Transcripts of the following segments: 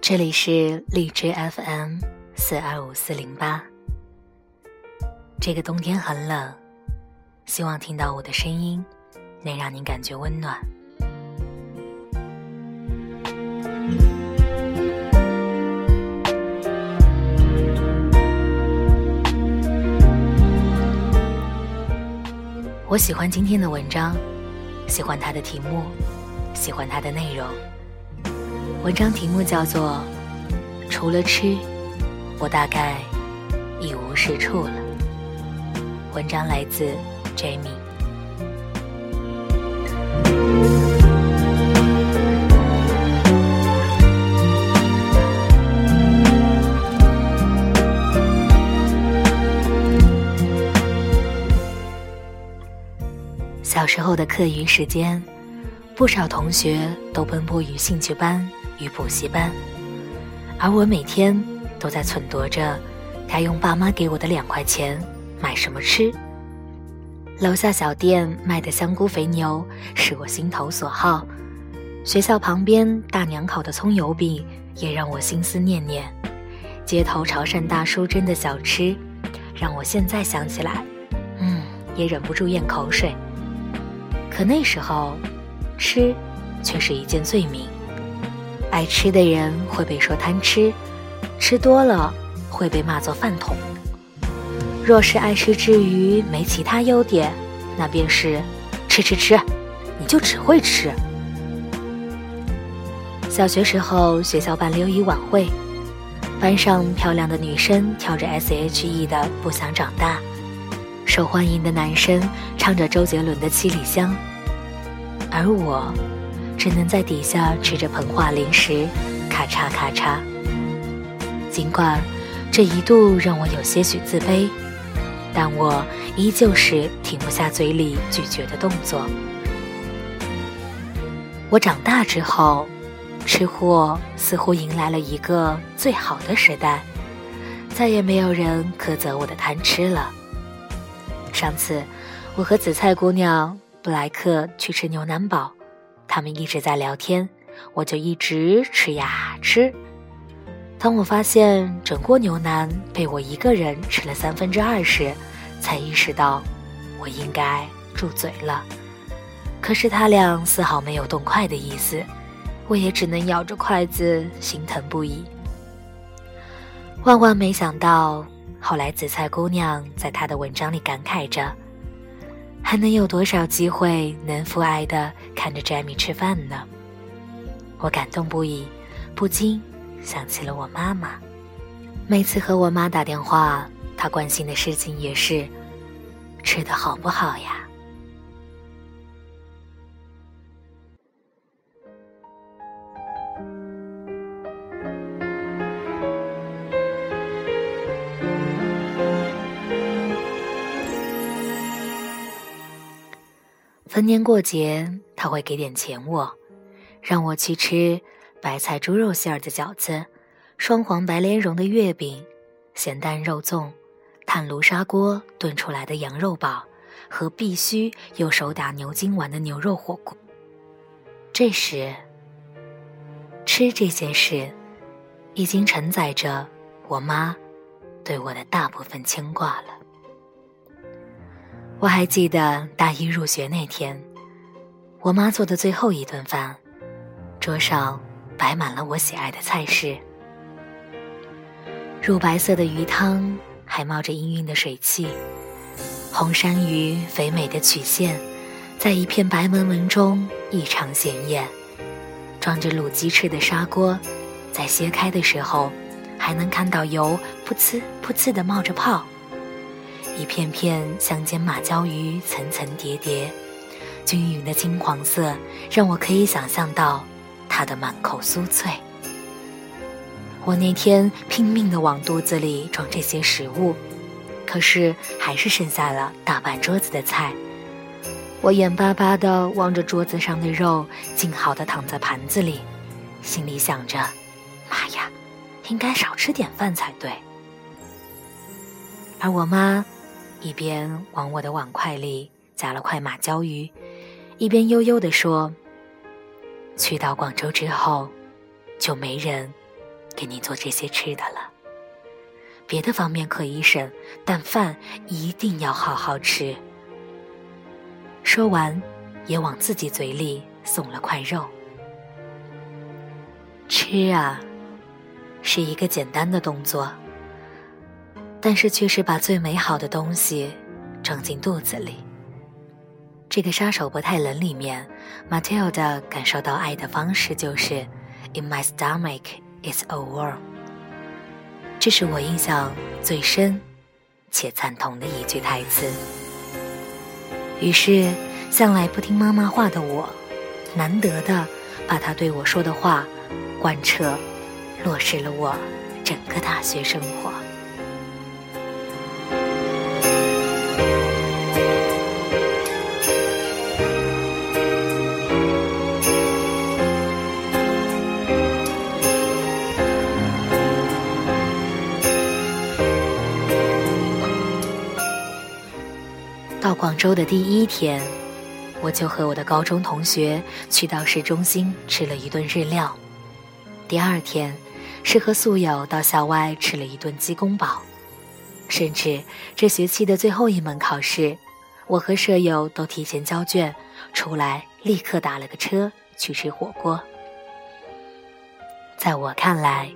这里是荔枝 FM 四二五四零八。这个冬天很冷，希望听到我的声音，能让您感觉温暖。我喜欢今天的文章，喜欢它的题目，喜欢它的内容。文章题目叫做《除了吃，我大概一无是处了》。文章来自 Jamie。小时候的课余时间，不少同学都奔波于兴趣班。与补习班，而我每天都在忖度着该用爸妈给我的两块钱买什么吃。楼下小店卖的香菇肥牛是我心头所好，学校旁边大娘烤的葱油饼也让我心思念念。街头潮汕大叔蒸的小吃，让我现在想起来，嗯，也忍不住咽口水。可那时候，吃却是一件罪名。爱吃的人会被说贪吃，吃多了会被骂作饭桶。若是爱吃之余没其他优点，那便是吃吃吃，你就只会吃。小学时候，学校办六一晚会，班上漂亮的女生跳着 S.H.E 的《不想长大》，受欢迎的男生唱着周杰伦的《七里香》，而我。只能在底下吃着膨化零食，咔嚓咔嚓。尽管这一度让我有些许自卑，但我依旧是停不下嘴里咀嚼的动作。我长大之后，吃货似乎迎来了一个最好的时代，再也没有人苛责我的贪吃了。上次，我和紫菜姑娘布莱克去吃牛腩堡。他们一直在聊天，我就一直吃呀吃。当我发现整锅牛腩被我一个人吃了三分之二时，才意识到我应该住嘴了。可是他俩丝毫没有动筷的意思，我也只能咬着筷子，心疼不已。万万没想到，后来紫菜姑娘在她的文章里感慨着。还能有多少机会能父爱的看着 Jamie 吃饭呢？我感动不已，不禁想起了我妈妈。每次和我妈打电话，她关心的事情也是吃的好不好呀。逢年过节，他会给点钱我，让我去吃白菜猪肉馅儿的饺子、双黄白莲蓉的月饼、咸蛋肉粽、炭炉砂锅炖出来的羊肉煲和必须用手打牛筋丸的牛肉火锅。这时，吃这件事已经承载着我妈对我的大部分牵挂了。我还记得大一入学那天，我妈做的最后一顿饭，桌上摆满了我喜爱的菜式：乳白色的鱼汤，还冒着氤氲的水汽；红山鱼肥美的曲线，在一片白蒙蒙中异常显眼；装着卤鸡翅的砂锅，在掀开的时候，还能看到油噗呲噗呲的冒着泡。一片片香煎马鲛鱼，层层叠叠，均匀的金黄色让我可以想象到它的满口酥脆。我那天拼命地往肚子里装这些食物，可是还是剩下了大半桌子的菜。我眼巴巴地望着桌子上的肉，静好的躺在盘子里，心里想着：妈呀，应该少吃点饭才对。而我妈一边往我的碗筷里夹了块马鲛鱼，一边悠悠地说：“去到广州之后，就没人给你做这些吃的了。别的方面可以省，但饭一定要好好吃。”说完，也往自己嘴里送了块肉。吃啊，是一个简单的动作，但是却是把最美好的东西装进肚子里。这个杀手不太冷里面，Matilda 感受到爱的方式就是，In my stomach is a worm。这是我印象最深且赞同的一句台词。于是，向来不听妈妈话的我，难得的把她对我说的话。贯彻落实了我整个大学生活。周的第一天，我就和我的高中同学去到市中心吃了一顿日料。第二天，是和宿友到校外吃了一顿鸡公煲，甚至这学期的最后一门考试，我和舍友都提前交卷，出来立刻打了个车去吃火锅。在我看来，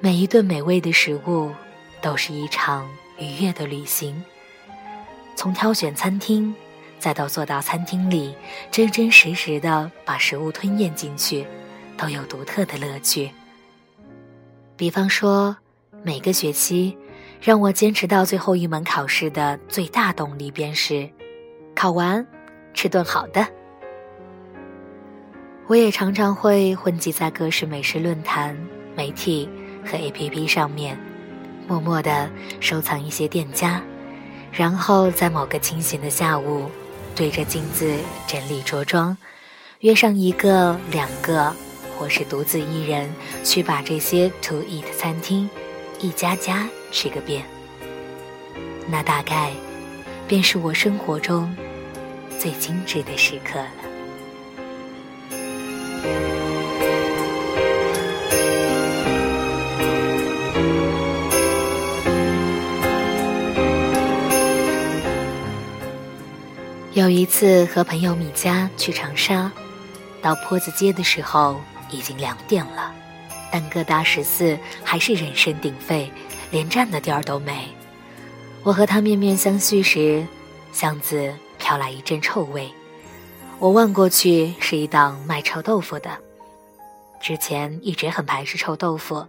每一顿美味的食物都是一场愉悦的旅行。从挑选餐厅，再到坐到餐厅里，真真实实的把食物吞咽进去。都有独特的乐趣。比方说，每个学期让我坚持到最后一门考试的最大动力，便是考完吃顿好的。我也常常会混迹在各式美食论坛、媒体和 APP 上面，默默的收藏一些店家，然后在某个清闲的下午，对着镜子整理着装，约上一个、两个。或是独自一人去把这些 to eat 餐厅一家家吃个遍，那大概便是我生活中最精致的时刻有一次和朋友米佳去长沙，到坡子街的时候。已经两点了，但各大食肆还是人声鼎沸，连站的地儿都没。我和他面面相觑时，巷子飘来一阵臭味。我望过去，是一档卖臭豆腐的。之前一直很排斥臭豆腐，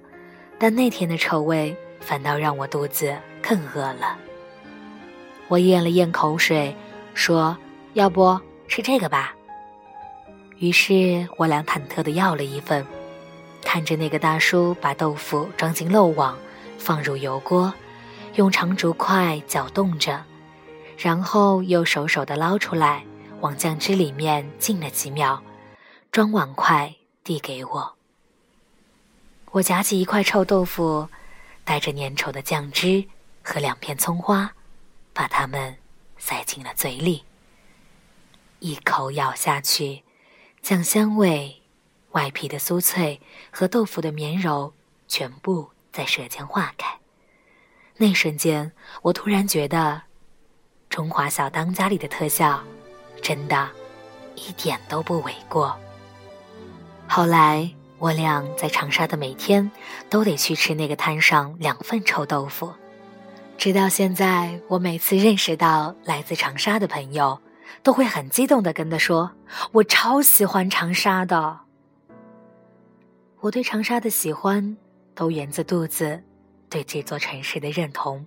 但那天的臭味反倒让我肚子更饿了。我咽了咽口水，说：“要不吃这个吧。”于是我俩忐忑地要了一份，看着那个大叔把豆腐装进漏网，放入油锅，用长竹筷搅动着，然后又手手地捞出来，往酱汁里面浸了几秒，装碗筷递给我。我夹起一块臭豆腐，带着粘稠的酱汁和两片葱花，把它们塞进了嘴里，一口咬下去。酱香味、外皮的酥脆和豆腐的绵柔，全部在舌尖化开。那瞬间，我突然觉得，《中华小当家》里的特效，真的，一点都不为过。后来，我俩在长沙的每天，都得去吃那个摊上两份臭豆腐。直到现在，我每次认识到来自长沙的朋友。都会很激动的跟他说：“我超喜欢长沙的。”我对长沙的喜欢，都源自肚子对这座城市的认同。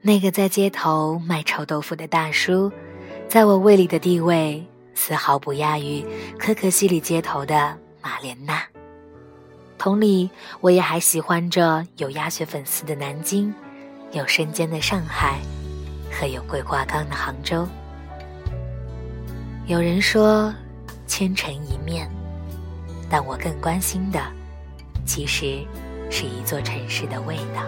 那个在街头卖臭豆腐的大叔，在我胃里的地位，丝毫不亚于可可西里街头的马莲娜。同理，我也还喜欢着有鸭血粉丝的南京，有身兼的上海，和有桂花糕的杭州。有人说，千城一面，但我更关心的，其实是一座城市的味道。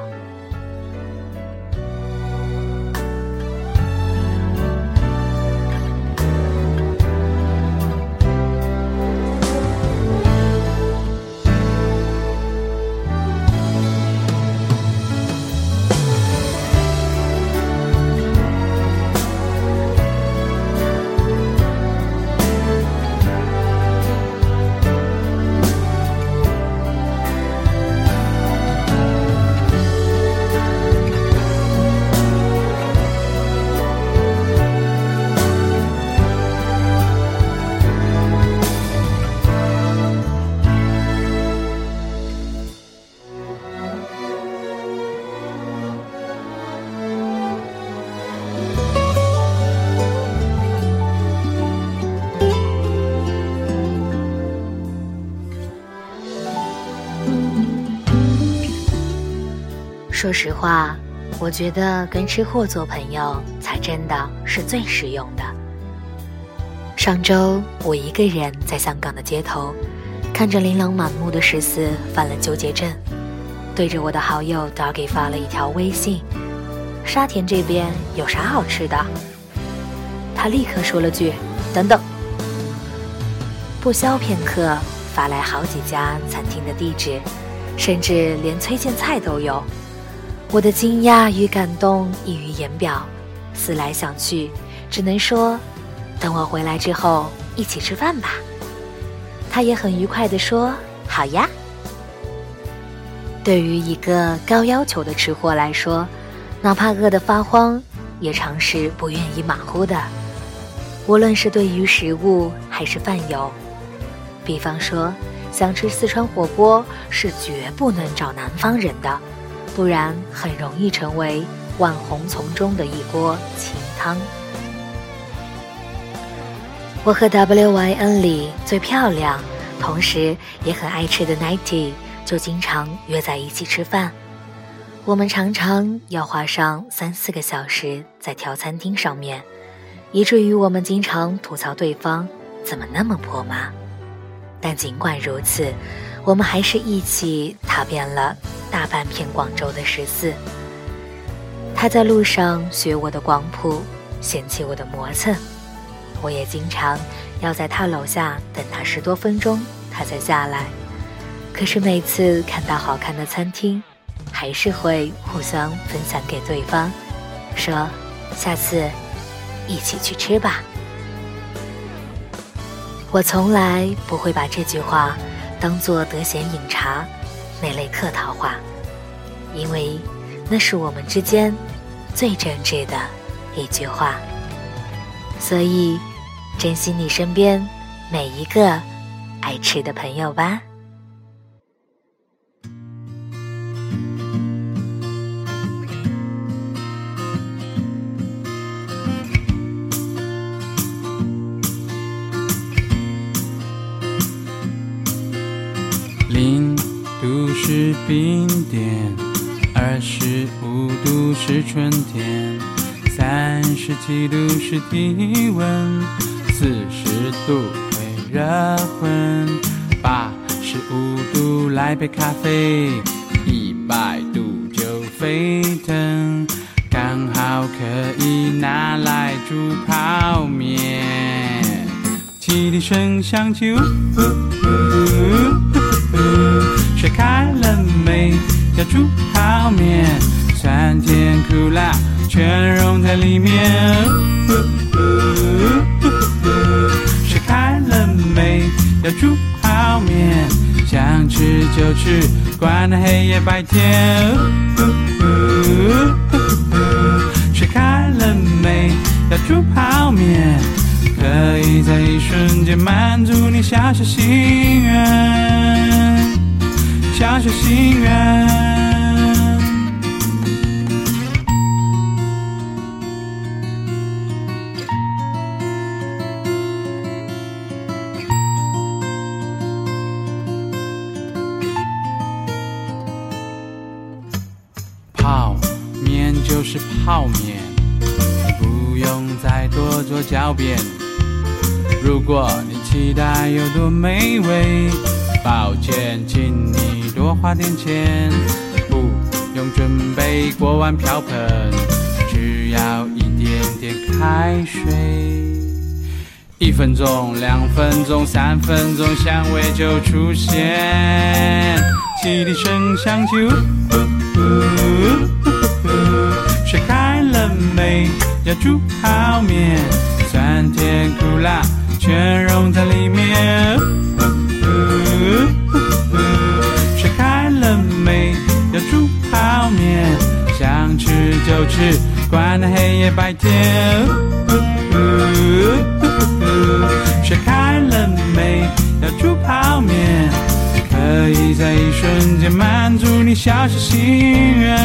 说实话，我觉得跟吃货做朋友才真的是最实用的。上周我一个人在香港的街头，看着琳琅满目的十四，犯了纠结症，对着我的好友 Doggy 发了一条微信：“沙田这边有啥好吃的？”他立刻说了句：“等等。”不消片刻，发来好几家餐厅的地址，甚至连推荐菜都有。我的惊讶与感动溢于言表，思来想去，只能说，等我回来之后一起吃饭吧。他也很愉快地说：“好呀。”对于一个高要求的吃货来说，哪怕饿得发慌，也常是不愿意马虎的。无论是对于食物还是饭友，比方说想吃四川火锅，是绝不能找南方人的。不然很容易成为万红丛中的一锅清汤。我和 W Y N 里最漂亮，同时也很爱吃的 Nighty 就经常约在一起吃饭。我们常常要花上三四个小时在挑餐厅上面，以至于我们经常吐槽对方怎么那么破嘛。但尽管如此，我们还是一起踏遍了。大半片广州的十四，他在路上学我的广谱，嫌弃我的磨蹭。我也经常要在他楼下等他十多分钟，他才下来。可是每次看到好看的餐厅，还是会互相分享给对方，说下次一起去吃吧。我从来不会把这句话当做得闲饮茶。那类客套话，因为那是我们之间最真挚的一句话，所以珍惜你身边每一个爱吃的朋友吧。冰点，二十五度是春天，三十七度是体温，四十度会热昏，八十五度来杯咖啡，一百度就沸腾，刚好可以拿来煮泡面。汽笛声响起，呜呜呜。水开了要煮泡面，酸甜苦辣全融在里面。水开了没？要煮泡面，想吃就吃，管它黑夜白天。水开了没？要煮泡面，可以在一瞬间满足你小小心愿。小小心愿，泡面就是泡面，不用再多做狡辩。如果你期待有多美味。抱歉，请你多花点钱，不用准备锅碗瓢盆，只要一点点开水。一分钟，两分钟，三分钟，香味就出现。汽笛声响起，水开了没？要煮泡面，酸甜苦辣全融在里面。就吃，管他黑夜白天。水开了没？要煮泡面，可以在一瞬间满足你小小心愿。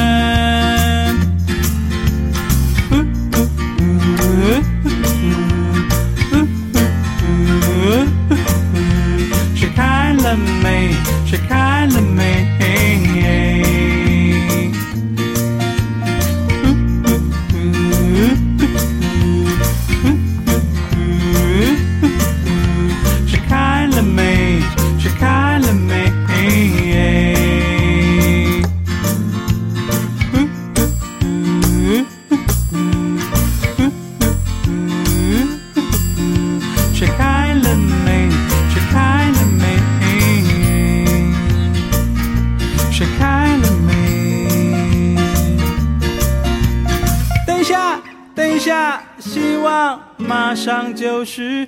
水开了没？水开了没？是。